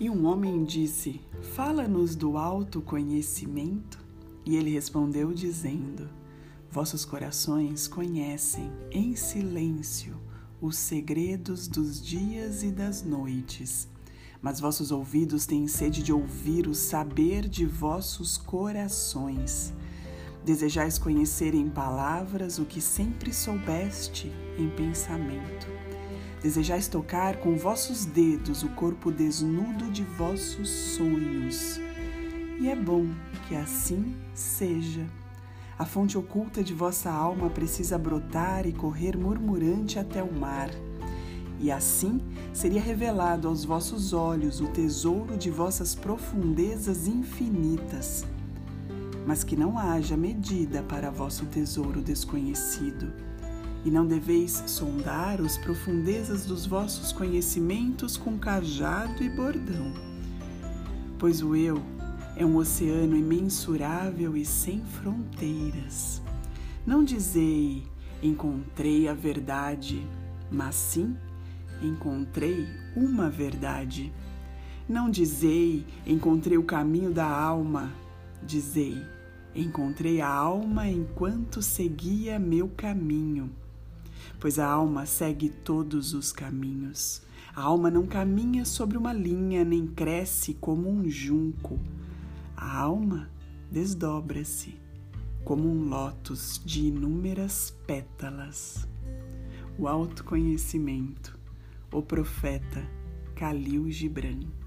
E um homem disse: Fala-nos do autoconhecimento. E ele respondeu, dizendo: Vossos corações conhecem em silêncio os segredos dos dias e das noites, mas vossos ouvidos têm sede de ouvir o saber de vossos corações. Desejais conhecer em palavras o que sempre soubeste em pensamento. Desejais tocar com vossos dedos o corpo desnudo de vossos sonhos. E é bom que assim seja. A fonte oculta de vossa alma precisa brotar e correr murmurante até o mar. E assim seria revelado aos vossos olhos o tesouro de vossas profundezas infinitas. Mas que não haja medida para vosso tesouro desconhecido e não deveis sondar as profundezas dos vossos conhecimentos com cajado e bordão. Pois o eu é um oceano imensurável e sem fronteiras. Não dizei encontrei a verdade, mas sim encontrei uma verdade. Não dizei encontrei o caminho da alma, dizei encontrei a alma enquanto seguia meu caminho pois a alma segue todos os caminhos. A alma não caminha sobre uma linha, nem cresce como um junco. A alma desdobra-se como um lótus de inúmeras pétalas. O autoconhecimento, o profeta Khalil Gibran.